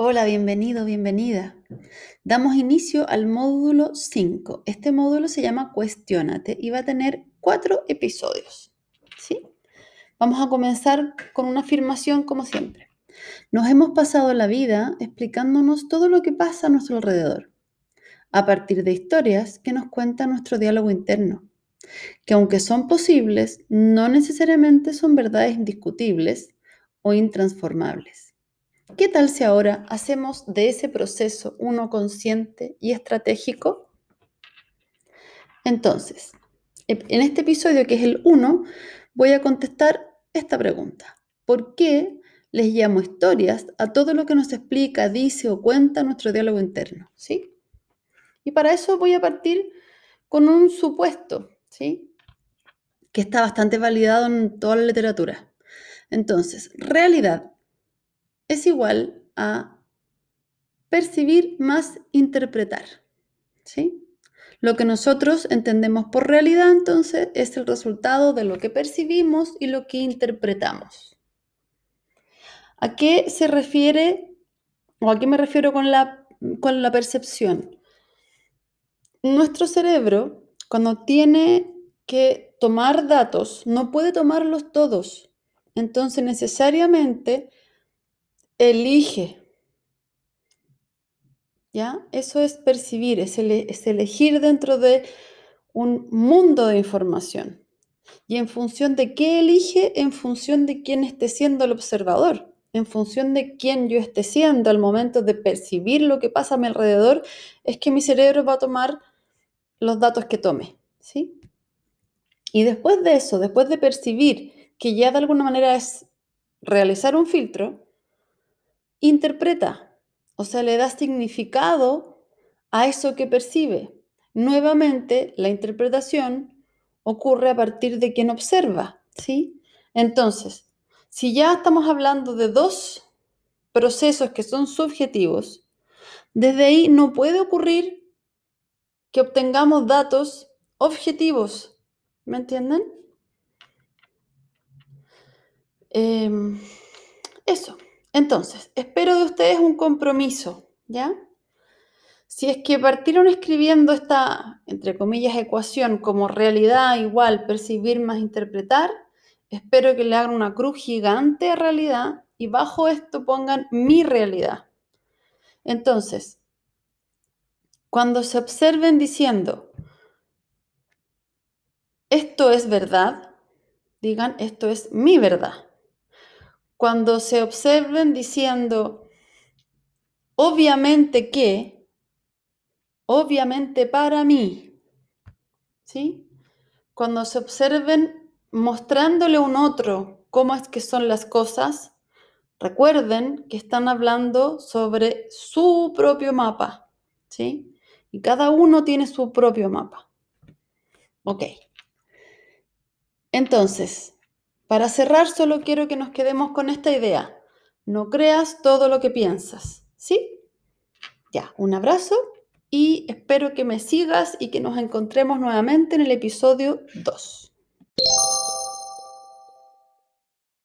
Hola, bienvenido, bienvenida. Damos inicio al módulo 5. Este módulo se llama Cuestiónate y va a tener cuatro episodios. ¿sí? Vamos a comenzar con una afirmación como siempre. Nos hemos pasado la vida explicándonos todo lo que pasa a nuestro alrededor, a partir de historias que nos cuenta nuestro diálogo interno, que aunque son posibles, no necesariamente son verdades indiscutibles o intransformables. ¿Qué tal si ahora hacemos de ese proceso uno consciente y estratégico? Entonces, en este episodio que es el 1, voy a contestar esta pregunta. ¿Por qué les llamo historias a todo lo que nos explica, dice o cuenta nuestro diálogo interno? ¿Sí? Y para eso voy a partir con un supuesto, ¿sí? Que está bastante validado en toda la literatura. Entonces, realidad es igual a percibir más interpretar. ¿Sí? Lo que nosotros entendemos por realidad entonces es el resultado de lo que percibimos y lo que interpretamos. ¿A qué se refiere o a qué me refiero con la, con la percepción? Nuestro cerebro, cuando tiene que tomar datos, no puede tomarlos todos. Entonces necesariamente elige. ¿Ya? Eso es percibir, es, es elegir dentro de un mundo de información. ¿Y en función de qué elige? En función de quién esté siendo el observador, en función de quién yo esté siendo al momento de percibir lo que pasa a mi alrededor, es que mi cerebro va a tomar los datos que tome, ¿sí? Y después de eso, después de percibir que ya de alguna manera es realizar un filtro, interpreta, o sea, le da significado a eso que percibe. Nuevamente, la interpretación ocurre a partir de quien observa, ¿sí? Entonces, si ya estamos hablando de dos procesos que son subjetivos, desde ahí no puede ocurrir que obtengamos datos objetivos. ¿Me entienden? Em, eso. Entonces, espero de ustedes un compromiso, ¿ya? Si es que partieron escribiendo esta, entre comillas, ecuación como realidad igual percibir más interpretar, espero que le hagan una cruz gigante a realidad y bajo esto pongan mi realidad. Entonces, cuando se observen diciendo, esto es verdad, digan, esto es mi verdad cuando se observen diciendo, obviamente que, obviamente para mí, ¿sí? Cuando se observen mostrándole a un otro cómo es que son las cosas, recuerden que están hablando sobre su propio mapa, ¿sí? Y cada uno tiene su propio mapa. Ok. Entonces, para cerrar, solo quiero que nos quedemos con esta idea. No creas todo lo que piensas, ¿sí? Ya, un abrazo y espero que me sigas y que nos encontremos nuevamente en el episodio 2.